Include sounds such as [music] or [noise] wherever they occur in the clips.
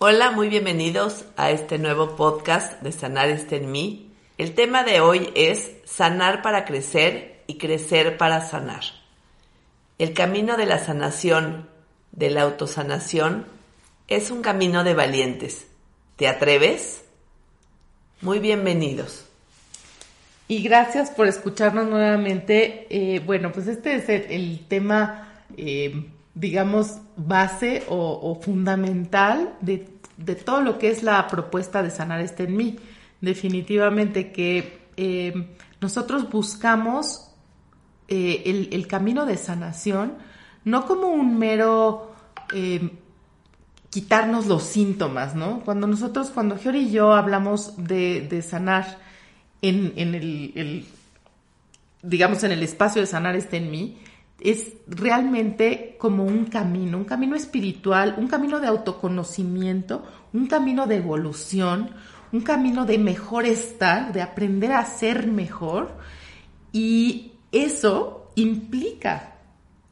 Hola, muy bienvenidos a este nuevo podcast de Sanar está en mí. El tema de hoy es sanar para crecer y crecer para sanar. El camino de la sanación, de la autosanación, es un camino de valientes. ¿Te atreves? Muy bienvenidos. Y gracias por escucharnos nuevamente. Eh, bueno, pues este es el, tema, eh, digamos, base o, fundamental de, todo lo que es la propuesta de sanar este en mí. Definitivamente que eh, nosotros buscamos el, camino de sanación no como un mero quitarnos los síntomas, ¿no? Cuando nosotros, cuando Giori y yo hablamos de, de sanar, en, el, digamos, en el espacio de sanar este en mí, es realmente como un camino, un camino espiritual, un camino de autoconocimiento, un camino de evolución, un camino de mejor estar, de aprender a ser mejor. Y eso implica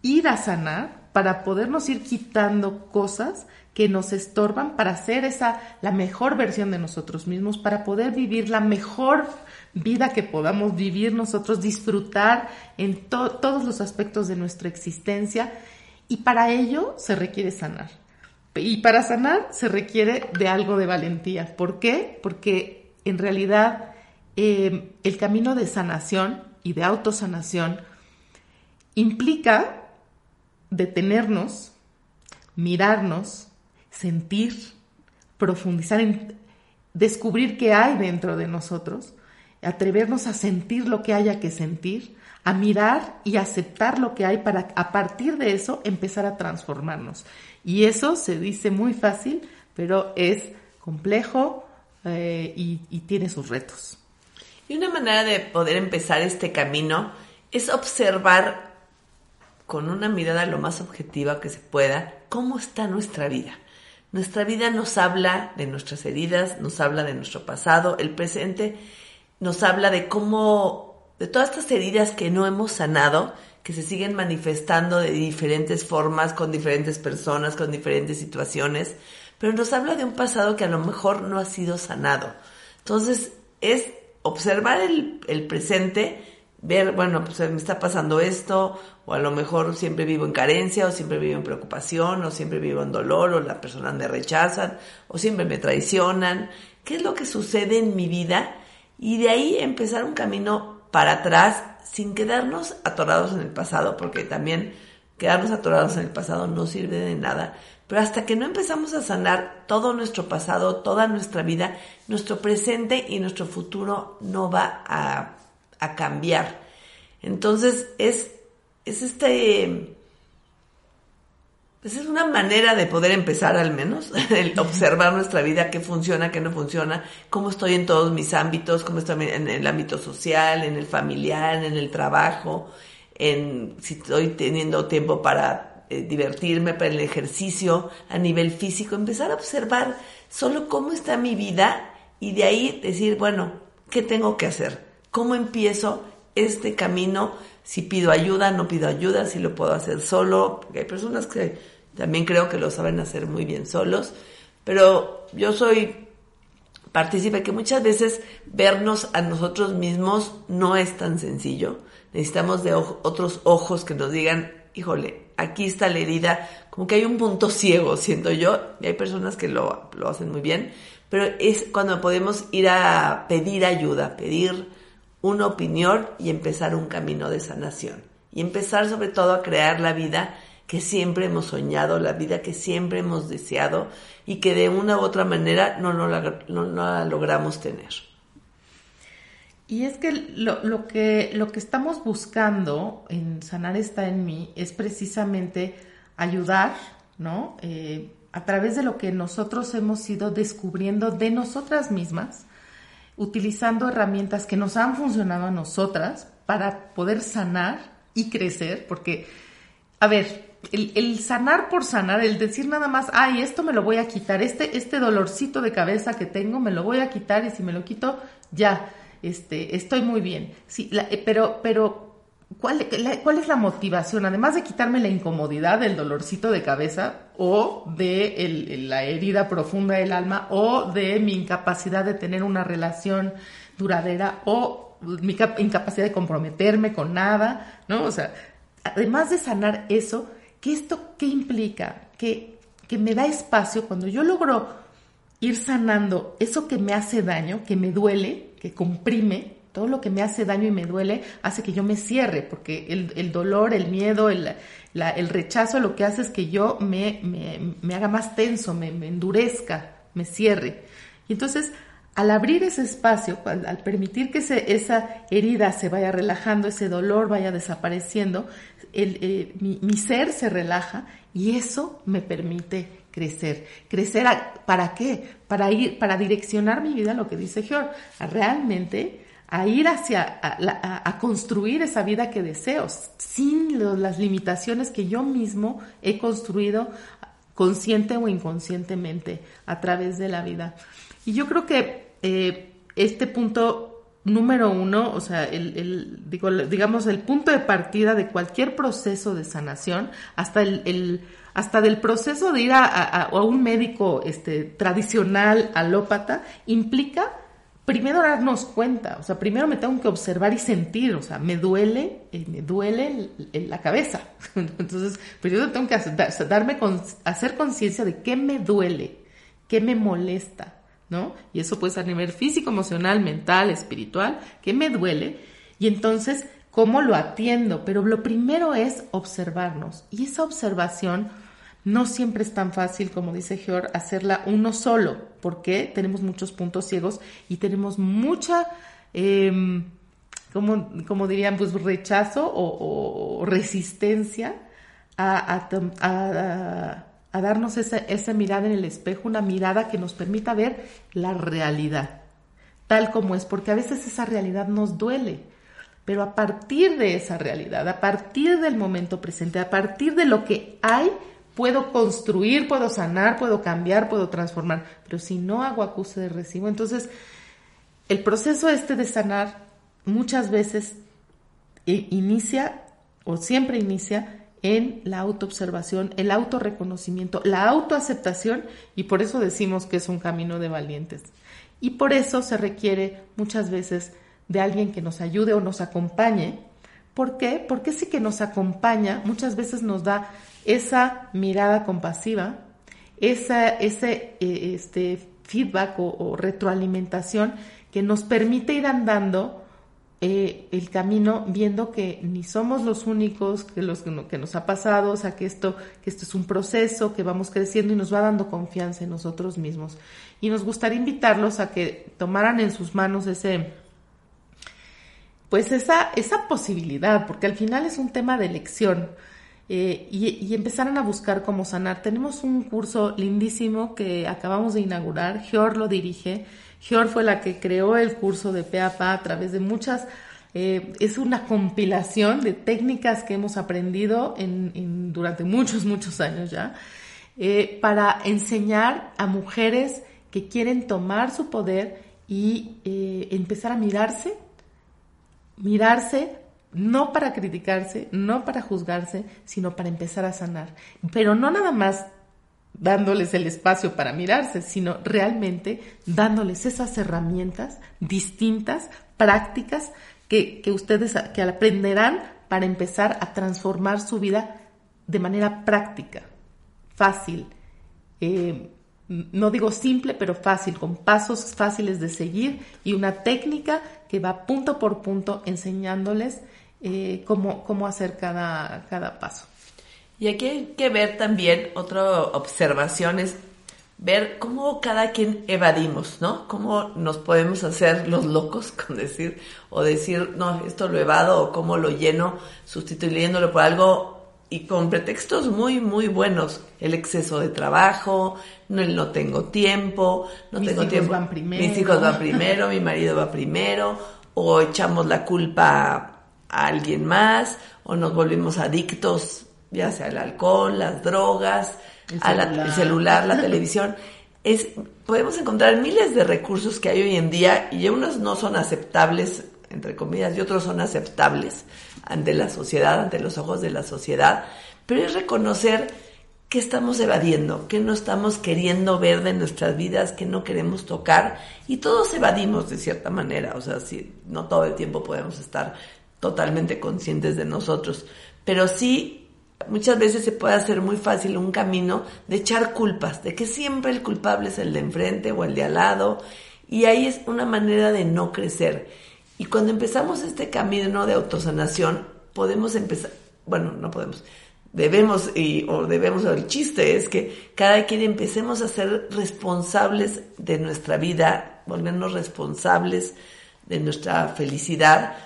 ir a sanar para podernos ir quitando cosas que nos estorban para ser esa la mejor versión de nosotros mismos, para poder vivir la mejor vida que podamos vivir nosotros, disfrutar en todos los aspectos de nuestra existencia y para ello se requiere sanar. Y para sanar se requiere de algo de valentía. ¿Por qué? Porque en realidad eh, el camino de sanación y de autosanación implica detenernos, mirarnos, sentir, profundizar en descubrir qué hay dentro de nosotros atrevernos a sentir lo que haya que sentir, a mirar y aceptar lo que hay para a partir de eso empezar a transformarnos. Y eso se dice muy fácil, pero es complejo eh, y, y tiene sus retos. Y una manera de poder empezar este camino es observar con una mirada lo más objetiva que se pueda cómo está nuestra vida. Nuestra vida nos habla de nuestras heridas, nos habla de nuestro pasado, el presente nos habla de cómo, de todas estas heridas que no hemos sanado, que se siguen manifestando de diferentes formas, con diferentes personas, con diferentes situaciones, pero nos habla de un pasado que a lo mejor no ha sido sanado. Entonces, es observar el, el presente, ver, bueno, pues me está pasando esto, o a lo mejor siempre vivo en carencia, o siempre vivo en preocupación, o siempre vivo en dolor, o las personas me rechazan, o siempre me traicionan. ¿Qué es lo que sucede en mi vida? y de ahí empezar un camino para atrás sin quedarnos atorados en el pasado, porque también quedarnos atorados en el pasado no sirve de nada. Pero hasta que no empezamos a sanar todo nuestro pasado, toda nuestra vida, nuestro presente y nuestro futuro no va a, a cambiar. Entonces es, es este esa es una manera de poder empezar al menos, [laughs] el observar nuestra vida, qué funciona, qué no funciona, cómo estoy en todos mis ámbitos, cómo estoy en el ámbito social, en el familiar, en el trabajo, en si estoy teniendo tiempo para eh, divertirme, para el ejercicio a nivel físico, empezar a observar solo cómo está mi vida y de ahí decir, bueno, ¿qué tengo que hacer? ¿Cómo empiezo este camino? Si pido ayuda, no pido ayuda, si lo puedo hacer solo, porque hay personas que también creo que lo saben hacer muy bien solos, pero yo soy partícipe que muchas veces vernos a nosotros mismos no es tan sencillo. Necesitamos de otros ojos que nos digan, híjole, aquí está la herida, como que hay un punto ciego, siento yo, y hay personas que lo, lo hacen muy bien, pero es cuando podemos ir a pedir ayuda, pedir una opinión y empezar un camino de sanación. Y empezar sobre todo a crear la vida que siempre hemos soñado, la vida que siempre hemos deseado y que de una u otra manera no, no, la, logramos tener. Y es que lo, que lo que estamos buscando en Sanar está en mí es precisamente ayudar, ¿no? Eh, a través de lo que nosotros hemos ido descubriendo de nosotras mismas, utilizando herramientas que nos han funcionado a nosotras para poder sanar y crecer, porque, a ver, el, sanar por sanar, el decir nada más, ay, esto me lo voy a quitar, este, este dolorcito de cabeza que tengo me lo voy a quitar y si me lo quito, ya, este, estoy muy bien. Sí, eh, pero, pero ¿cuál, ¿cuál es la motivación? Además de quitarme la incomodidad del dolorcito de cabeza o de la herida profunda del alma o de mi incapacidad de tener una relación duradera o mi incapacidad de comprometerme con nada, ¿no? O sea, además de sanar eso, ¿qué esto qué implica? Que, que me da espacio cuando yo logro ir sanando eso que me hace daño, que me duele, que comprime, todo lo que me hace daño y me duele hace que yo me cierre, porque el, dolor, el miedo, el, rechazo lo que hace es que yo me, me, haga más tenso, me, endurezca, me cierre. Y entonces, al abrir ese espacio, al, permitir que esa herida se vaya relajando, ese dolor vaya desapareciendo, eh, mi, mi ser se relaja y eso me permite crecer. Crecer, ¿para qué? Para ir, para direccionar mi vida, lo que dice George, a realmente a ir hacia, a, construir esa vida que deseo, sin las limitaciones que yo mismo he construido consciente o inconscientemente a través de la vida. Y yo creo que eh, este punto número uno, o sea, el, digamos, el punto de partida de cualquier proceso de sanación, hasta el hasta del proceso de ir a, un médico este, tradicional, alópata, implica primero darnos cuenta, o sea, primero me tengo que observar y sentir, o sea, me duele, eh, me duele en la cabeza. [laughs] Entonces, primero tengo que hacer, darme hacer conciencia de qué me duele, qué me molesta, ¿no? Y eso puede ser a nivel físico, emocional, mental, espiritual, qué me duele. Y entonces, ¿cómo lo atiendo? Pero lo primero es observarnos. Y esa observación no siempre es tan fácil, como dice George, hacerla uno solo, porque tenemos muchos puntos ciegos y tenemos mucha, eh, como, dirían, pues rechazo o, resistencia a, darnos esa, esa mirada en el espejo, una mirada que nos permita ver la realidad, tal como es, porque a veces esa realidad nos duele. Pero a partir de esa realidad, a partir del momento presente, a partir de lo que hay, puedo construir, puedo sanar, puedo cambiar, puedo transformar, pero si no hago acuse de recibo, entonces el proceso este de sanar muchas veces inicia o siempre inicia en la autoobservación, el autorreconocimiento, la autoaceptación y por eso decimos que es un camino de valientes. Y por eso se requiere muchas veces de alguien que nos ayude o nos acompañe. ¿Por qué? Porque ese que nos acompaña muchas veces nos da esa mirada compasiva, esa, ese eh, este, feedback o, retroalimentación que nos permite ir andando eh, el camino viendo que ni somos los únicos que, los, que nos ha pasado, o sea, que esto, que esto es un proceso, que vamos creciendo y nos va dando confianza en nosotros mismos. Y nos gustaría invitarlos a que tomaran en sus manos ese, pues esa, esa posibilidad, porque al final es un tema de elección. Eh, y, empezaron a buscar cómo sanar. Tenemos un curso lindísimo que acabamos de inaugurar, Gior lo dirige, Gior fue la que creó el curso de PAPA a través de muchas, eh, es una compilación de técnicas que hemos aprendido en, durante muchos, muchos años ya, eh, para enseñar a mujeres que quieren tomar su poder y empezar a mirarse, mirarse no para criticarse, no para juzgarse, sino para empezar a sanar. Pero no nada más dándoles el espacio para mirarse, sino realmente dándoles esas herramientas distintas, prácticas, que, ustedes que aprenderán para empezar a transformar su vida de manera práctica, fácil. Eh, no digo simple, pero fácil, con pasos fáciles de seguir y una técnica que va punto por punto enseñándoles eh, cómo, hacer cada, cada paso. Y aquí hay que ver también otra observación es ver cómo cada quien evadimos, ¿no? Cómo nos podemos hacer los locos con decir, o decir, no, esto lo evado, o cómo lo lleno sustituyéndolo por algo y con pretextos muy, muy buenos. El exceso de trabajo, no, el no tengo tiempo, no mis tengo hijos tiempo. Van primero. Mis hijos van primero, mi marido va primero, o echamos la culpa a alguien más o nos volvimos adictos, ya sea al alcohol, las drogas, el celular, celular la [laughs] televisión. Es, podemos encontrar miles de recursos que hay hoy en día y unos no son aceptables, entre comillas, y otros son aceptables ante la sociedad, ante los ojos de la sociedad, pero es reconocer que estamos evadiendo, que no estamos queriendo ver de nuestras vidas, que no queremos tocar y todos evadimos de cierta manera, o sea, si no todo el tiempo podemos estar totalmente conscientes de nosotros, pero sí muchas veces se puede hacer muy fácil un camino de echar culpas, de que siempre el culpable es el de enfrente o el de al lado y ahí es una manera de no crecer. Y cuando empezamos este camino de autosanación, podemos empezar, bueno, no podemos, debemos, y, o debemos, el chiste es que cada quien empecemos a ser responsables de nuestra vida, volvernos responsables de nuestra felicidad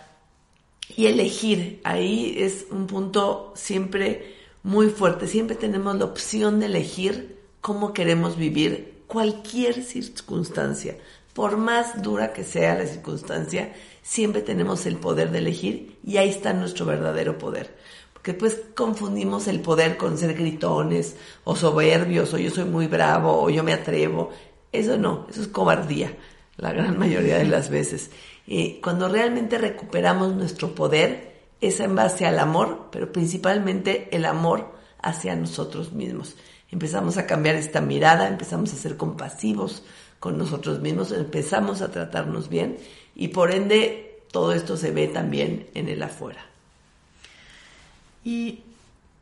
y elegir. Ahí es un punto siempre muy fuerte. Siempre tenemos la opción de elegir cómo queremos vivir cualquier circunstancia. Por más dura que sea la circunstancia, siempre tenemos el poder de elegir y ahí está nuestro verdadero poder que pues confundimos el poder con ser gritones o soberbios o yo soy muy bravo o yo me atrevo. Eso no, eso es cobardía la gran mayoría de las veces. Y cuando realmente recuperamos nuestro poder es en base al amor, pero principalmente el amor hacia nosotros mismos. Empezamos a cambiar esta mirada, empezamos a ser compasivos con nosotros mismos, empezamos a tratarnos bien y por ende todo esto se ve también en el afuera. Y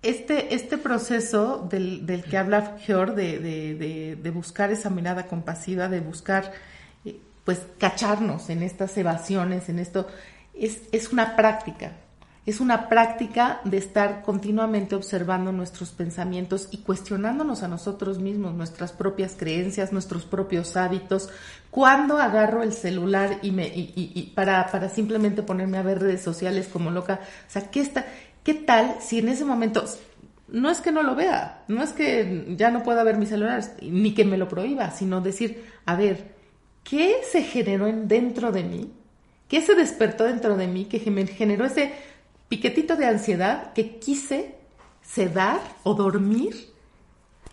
este, este proceso del, del que habla Fjord, de, de, de, buscar esa mirada compasiva, de buscar, pues, cacharnos en estas evasiones, en esto, es, es una práctica. Es una práctica de estar continuamente observando nuestros pensamientos y cuestionándonos a nosotros mismos, nuestras propias creencias, nuestros propios hábitos. Cuando agarro el celular y me y, y, para, para simplemente ponerme a ver redes sociales como loca, o sea, ¿qué está? ¿Qué tal si en ese momento, no es que no lo vea, no es que ya no pueda ver mi celular, ni que me lo prohíba, sino decir, a ver, ¿qué se generó dentro de mí? ¿Qué se despertó dentro de mí que me generó ese piquetito de ansiedad que quise sedar o dormir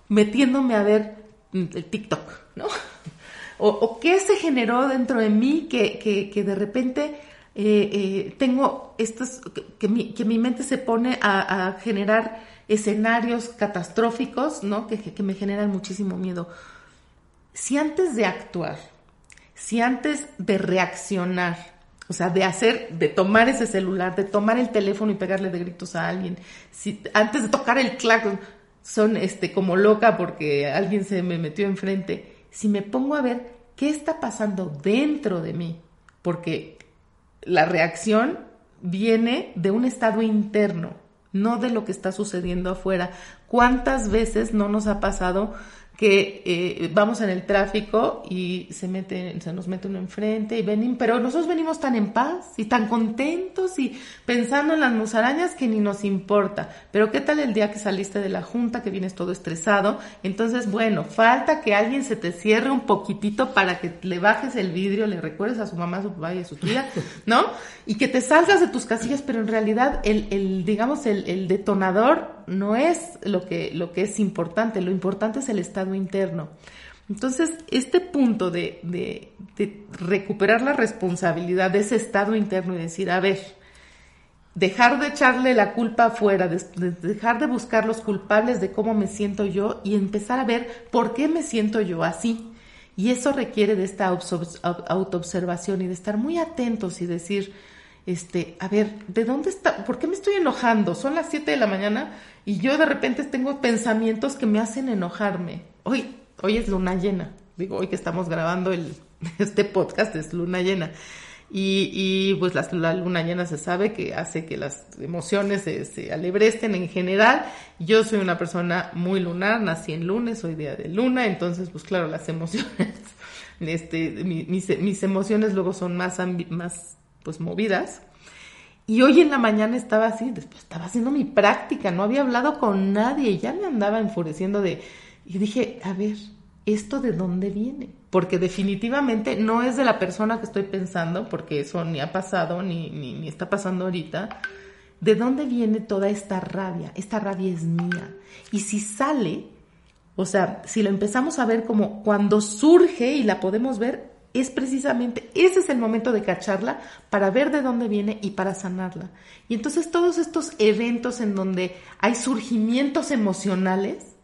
metiéndome a ver el TikTok, ¿no? [laughs] O, qué se generó dentro de mí que, que, de repente eh, eh, tengo estos, que, mi, que, mi, mente se pone a, generar escenarios catastróficos, ¿no? Que, que, me generan muchísimo miedo. Si antes de actuar, si antes de reaccionar, o sea, de hacer, de tomar ese celular, de tomar el teléfono y pegarle de gritos a alguien, si antes de tocar el claxon, son este como loca porque alguien se me metió enfrente, si me pongo a ver qué está pasando dentro de mí, porque la reacción viene de un estado interno, no de lo que está sucediendo afuera. ¿Cuántas veces no nos ha pasado que eh, vamos en el tráfico y se mete, se nos mete uno enfrente y ven, pero nosotros venimos tan en paz y tan contentos y pensando en las musarañas que ni nos importa. Pero qué tal el día que saliste de la junta, que vienes todo estresado, entonces bueno, falta que alguien se te cierre un poquitito para que le bajes el vidrio, le recuerdes a su mamá, a su papá y a su tía, [laughs] ¿no? Y que te salgas de tus casillas, pero en realidad el, el digamos, el, el detonador no es lo que, lo que es importante, lo importante es el estado interno. Entonces, este punto de, de, recuperar la responsabilidad de ese estado interno y decir, a ver, dejar de echarle la culpa afuera, dejar de buscar los culpables de cómo me siento yo y empezar a ver por qué me siento yo así. Y eso requiere de esta autoobservación y de estar muy atentos y decir, este, a ver, ¿de dónde está? ¿Por qué me estoy enojando? Son las 7 de la mañana y yo de repente tengo pensamientos que me hacen enojarme. Hoy, hoy es luna llena. Digo, hoy que estamos grabando el, [laughs] este podcast es luna llena. Y, y pues la, luna llena se sabe que hace que las emociones se, se, alebresten en general. Yo soy una persona muy lunar, nací en lunes, soy día de luna, entonces pues claro, las [laughs] emociones, este, mis, mis emociones luego son más, más pues movidas. Y hoy en la mañana estaba así, después estaba haciendo mi práctica, no había hablado con nadie, ya me andaba enfureciendo de... Y dije, a ver, ¿esto de dónde viene? Porque definitivamente no es de la persona que estoy pensando, porque eso ni ha pasado, ni, ni, ni está pasando ahorita. ¿De dónde viene toda esta rabia? Esta rabia es mía. Y si sale, o sea, si lo empezamos a ver como cuando surge y la podemos ver, es precisamente, ese es el momento de cacharla para ver de dónde viene y para sanarla. Y entonces todos estos eventos en donde hay surgimientos emocionales,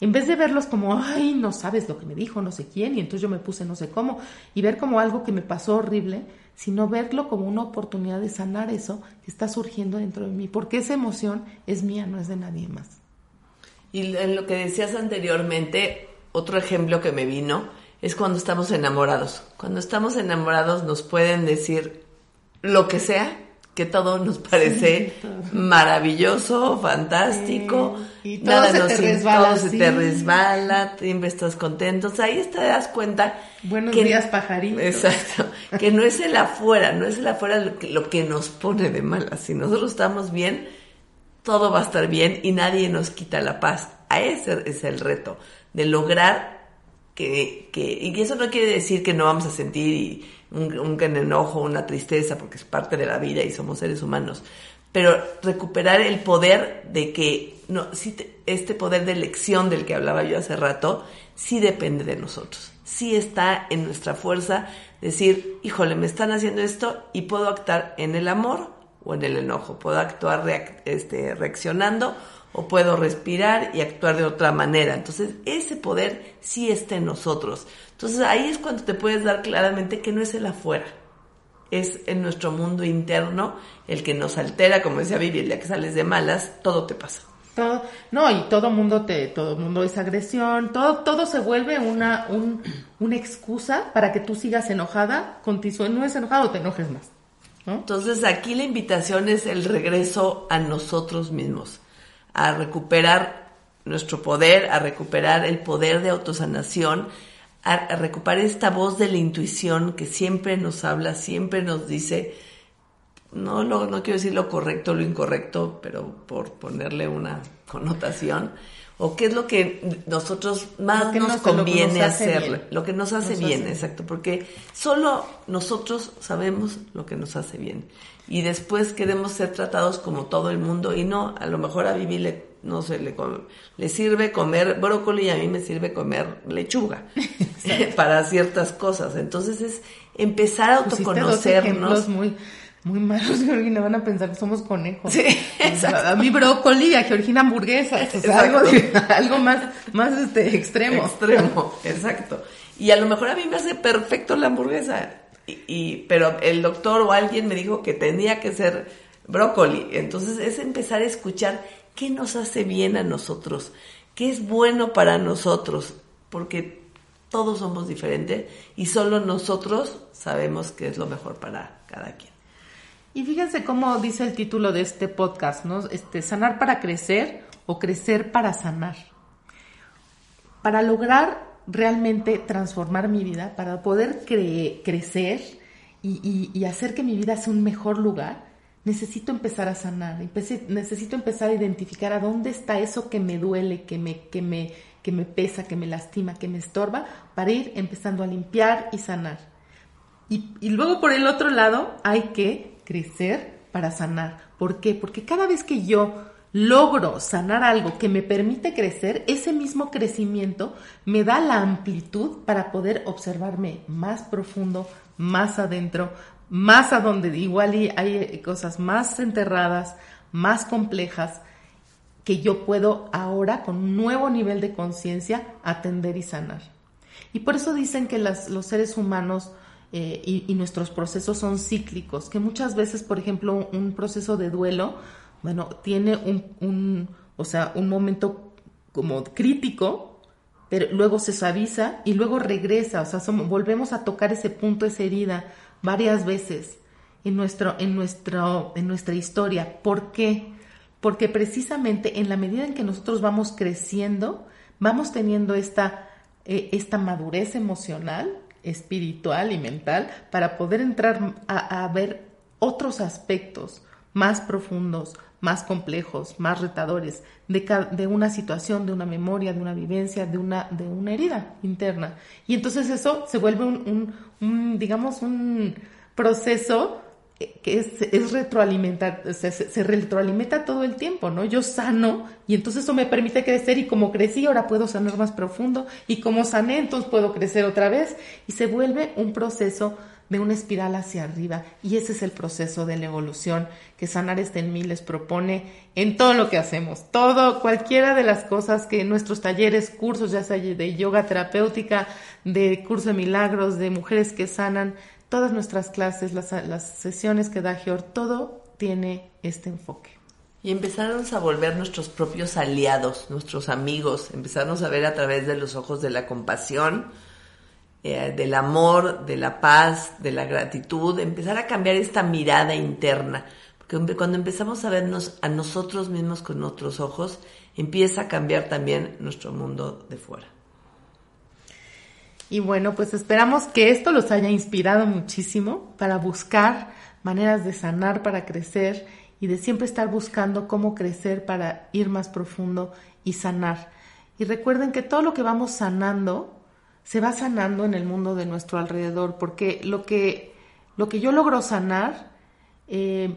en vez de verlos como, ay, no sabes lo que me dijo no sé quién, y entonces yo me puse no sé cómo, y ver como algo que me pasó horrible, sino verlo como una oportunidad de sanar eso que está surgiendo dentro de mí, porque esa emoción es mía, no es de nadie más. Y en lo que decías anteriormente, otro ejemplo que me vino es cuando estamos enamorados. Cuando estamos enamorados nos pueden decir lo que sea, que todo nos parece maravilloso, fantástico. Y todo nada se nos, te resbala. Todo se te resbala, siempre estás contento. ahí te das cuenta. Buenos días, pajarito. Exacto. Que no es el afuera, no es el afuera lo que, lo que nos pone de malas. Si nosotros estamos bien, todo va a estar bien y nadie nos quita la paz. A ese es el reto, de lograr que, que, y eso no quiere decir que no vamos a sentir un, un enojo, una tristeza, porque es parte de la vida y somos seres humanos, pero recuperar el poder de que, no, si este poder de elección del que hablaba yo hace rato, sí depende de nosotros, sí está en nuestra fuerza decir, híjole, me están haciendo esto y puedo actuar en el amor o en el enojo, puedo actuar este, reaccionando o puedo respirar y actuar de otra manera. Entonces, ese poder sí está en nosotros. Entonces, ahí es cuando te puedes dar claramente que no es el afuera, es en nuestro mundo interno el que nos altera, como decía Vivi, el día que sales de malas, todo te pasa. Todo, no, y todo mundo te, todo mundo es agresión, todo, todo se vuelve una, un, una excusa para que tú sigas enojada, no es enojado, te enojes más. Entonces aquí la invitación es el regreso a nosotros mismos a recuperar nuestro poder, a recuperar el poder de autosanación, a, recuperar esta voz de la intuición que siempre nos habla, siempre nos dice, no, no, no quiero decir lo correcto o lo incorrecto, pero por ponerle una connotación, o qué es lo que nosotros más nos, conviene hacer, lo que nos hace bien, exacto, porque solo nosotros sabemos lo que nos hace bien y después queremos ser tratados como todo el mundo y no, a lo mejor a Vivi le, no sé, le, le sirve comer brócoli y a mí me sirve comer lechuga [laughs] [laughs] para ciertas cosas. Entonces es empezar a autoconocernos. muy muy malos, [laughs] Georgina, van a pensar que somos conejos. Sí, a mí brócoli, a Georgina hamburguesa, algo, algo más, más este, extremo. Extremo, exacto. Y a lo mejor a mí me hace perfecto la hamburguesa y, pero el doctor o alguien me dijo que tenía que ser brócoli. Entonces es empezar a escuchar qué nos hace bien a nosotros, qué es bueno para nosotros, porque todos somos diferentes y solo nosotros sabemos qué es lo mejor para cada quien. Y fíjense cómo dice el título de este podcast, ¿no? Este, sanar para crecer o crecer para sanar. Para lograr realmente transformar mi vida, para poder crecer y, hacer que mi vida sea un mejor lugar, necesito empezar a sanar, necesito empezar a identificar a dónde está eso que me duele, que me, que me, que me pesa, que me lastima, que me estorba, para ir empezando a limpiar y sanar. Y, y luego por el otro lado hay que crecer para sanar. ¿Por qué? Porque cada vez que yo logro sanar algo que me permite crecer, ese mismo crecimiento me da la amplitud para poder observarme más profundo, más adentro, más a donde igual hay cosas más enterradas, más complejas, que yo puedo ahora con un nuevo nivel de conciencia atender y sanar. Y por eso dicen que los seres humanos eh, y, nuestros procesos son cíclicos, que muchas veces, por ejemplo, un proceso de duelo bueno, tiene un, o sea, un momento como crítico, pero luego se suaviza y luego regresa, o sea, volvemos a tocar ese punto, esa herida, varias veces en, nuestro, en, nuestro, en nuestra historia. ¿Por qué? Porque precisamente en la medida en que nosotros vamos creciendo, vamos teniendo esta, eh, esta madurez emocional, espiritual y mental para poder entrar a ver otros aspectos más profundos, más complejos, más retadores de, una situación, de una memoria, de una vivencia, de una, herida interna. Y entonces eso se vuelve un, digamos, un proceso eh, que es, es se, se, retroalimenta todo el tiempo, ¿no? Yo sano y entonces eso me permite crecer y como crecí ahora puedo sanar más profundo y como sané entonces puedo crecer otra vez y se vuelve un proceso de una espiral hacia arriba y ese es el proceso de la evolución que Sanar este en mí les propone en todo lo que hacemos, todo, cualquiera de las cosas que nuestros talleres, cursos, ya sea de yoga terapéutica, de curso de milagros, de mujeres que sanan, todas nuestras clases, las, las sesiones que da Georg, todo tiene este enfoque. Y empezarnos a volver nuestros propios aliados, nuestros amigos, empezarnos a ver a través de los ojos de la compasión, eh, del amor, de la paz, de la gratitud, empezar a cambiar esta mirada interna. Porque cuando empezamos a vernos a nosotros mismos con otros ojos, empieza a cambiar también nuestro mundo de fuera. Y bueno, pues esperamos que esto los haya inspirado muchísimo para buscar maneras de sanar, para crecer y de siempre estar buscando cómo crecer para ir más profundo y sanar. Y recuerden que todo lo que vamos sanando se va sanando en el mundo de nuestro alrededor, porque lo que, lo que yo logro sanar eh,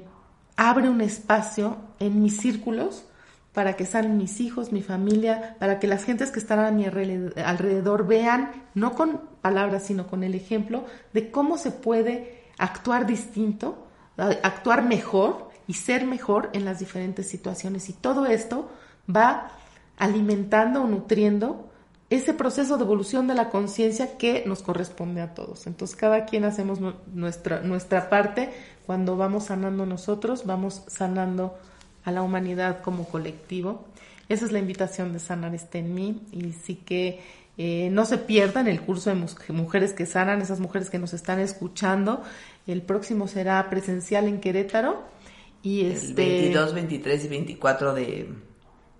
abre un espacio en mis círculos para que salgan mis hijos, mi familia, para que las gentes que están a mi alrededor vean, no con palabras, sino con el ejemplo de cómo se puede actuar distinto, actuar mejor y ser mejor en las diferentes situaciones. Y todo esto va alimentando o nutriendo ese proceso de evolución de la conciencia que nos corresponde a todos. Entonces, cada quien hacemos nuestra, nuestra parte. Cuando vamos sanando nosotros, vamos sanando a la humanidad como colectivo. Esa es la invitación de Sanar está en mí y sí que eh, no se pierdan el curso de mujeres que sanan, esas mujeres que nos están escuchando. El próximo será presencial en Querétaro. Y el este, 22, 23 y 24 de,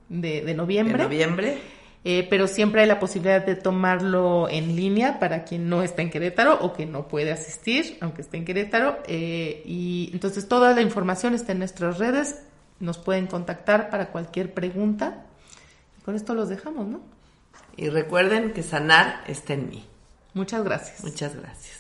de, noviembre. De noviembre. Eh, pero siempre hay la posibilidad de tomarlo en línea para quien no está en Querétaro o que no puede asistir, aunque esté en Querétaro. Eh, y entonces toda la información está en nuestras redes nos pueden contactar para cualquier pregunta. Y con esto los dejamos, ¿no? Y recuerden que sanar está en mí. Muchas gracias. Muchas gracias.